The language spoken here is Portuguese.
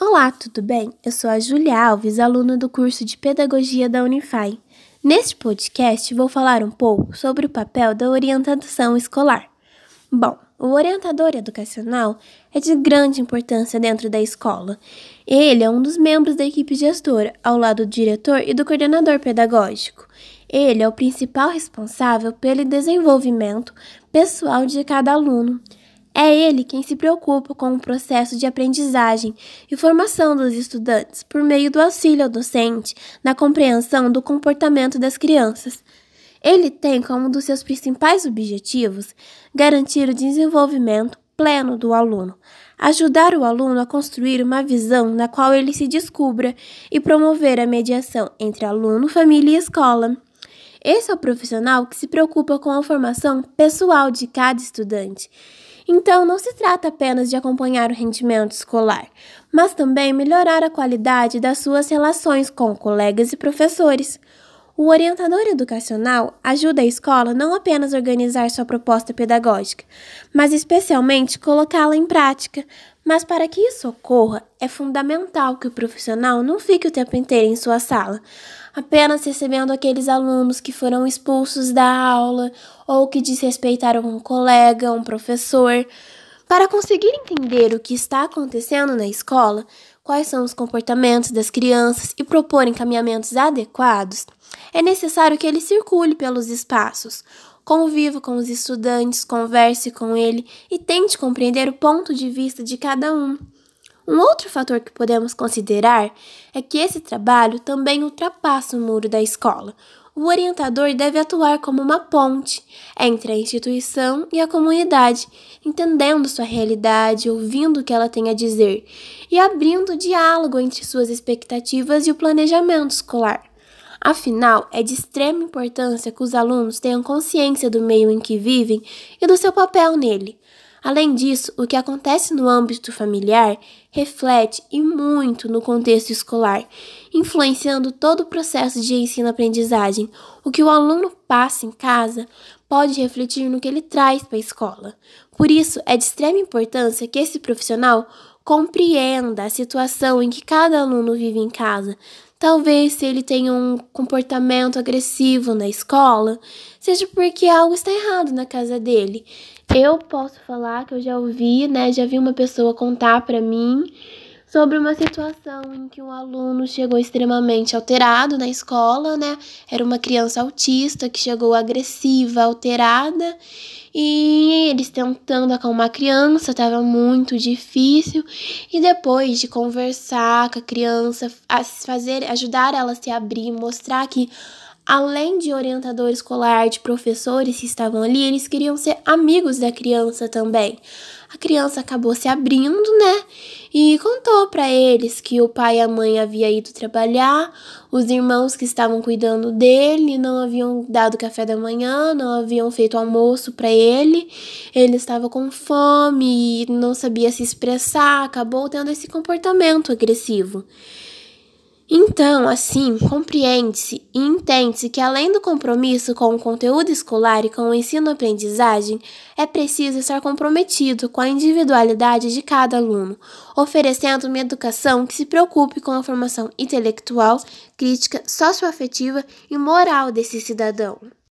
Olá, tudo bem? Eu sou a Julia Alves, aluna do curso de Pedagogia da Unify. Neste podcast, vou falar um pouco sobre o papel da orientação escolar. Bom, o orientador educacional é de grande importância dentro da escola. Ele é um dos membros da equipe gestora, ao lado do diretor e do coordenador pedagógico. Ele é o principal responsável pelo desenvolvimento pessoal de cada aluno. É ele quem se preocupa com o processo de aprendizagem e formação dos estudantes por meio do auxílio ao docente na compreensão do comportamento das crianças. Ele tem como um dos seus principais objetivos garantir o desenvolvimento pleno do aluno, ajudar o aluno a construir uma visão na qual ele se descubra e promover a mediação entre aluno, família e escola. Esse é o profissional que se preocupa com a formação pessoal de cada estudante então, não se trata apenas de acompanhar o rendimento escolar, mas também melhorar a qualidade das suas relações com colegas e professores. O orientador educacional ajuda a escola não apenas a organizar sua proposta pedagógica, mas especialmente colocá-la em prática. Mas para que isso ocorra, é fundamental que o profissional não fique o tempo inteiro em sua sala, apenas recebendo aqueles alunos que foram expulsos da aula ou que desrespeitaram um colega, um professor. Para conseguir entender o que está acontecendo na escola, quais são os comportamentos das crianças e propor encaminhamentos adequados, é necessário que ele circule pelos espaços, conviva com os estudantes, converse com ele e tente compreender o ponto de vista de cada um. Um outro fator que podemos considerar é que esse trabalho também ultrapassa o muro da escola. O orientador deve atuar como uma ponte entre a instituição e a comunidade, entendendo sua realidade, ouvindo o que ela tem a dizer e abrindo diálogo entre suas expectativas e o planejamento escolar. Afinal, é de extrema importância que os alunos tenham consciência do meio em que vivem e do seu papel nele. Além disso, o que acontece no âmbito familiar reflete e muito no contexto escolar, influenciando todo o processo de ensino-aprendizagem. O que o aluno passa em casa pode refletir no que ele traz para a escola. Por isso, é de extrema importância que esse profissional compreenda a situação em que cada aluno vive em casa. Talvez se ele tenha um comportamento agressivo na escola, seja porque algo está errado na casa dele. Eu posso falar que eu já ouvi, né, já vi uma pessoa contar para mim sobre uma situação em que um aluno chegou extremamente alterado na escola, né? Era uma criança autista que chegou agressiva, alterada, e eles tentando acalmar a criança, estava muito difícil. E depois de conversar com a criança, fazer, ajudar ela a se abrir, mostrar que além de orientador escolar, de professores que estavam ali, eles queriam ser amigos da criança também. A criança acabou se abrindo, né? E contou para eles que o pai e a mãe haviam ido trabalhar, os irmãos que estavam cuidando dele não haviam dado café da manhã, não haviam feito almoço para ele. Ele estava com fome e não sabia se expressar, acabou tendo esse comportamento agressivo. Então, assim, compreende-se e entende-se que, além do compromisso com o conteúdo escolar e com o ensino-aprendizagem, é preciso estar comprometido com a individualidade de cada aluno, oferecendo uma educação que se preocupe com a formação intelectual, crítica, socioafetiva e moral desse cidadão.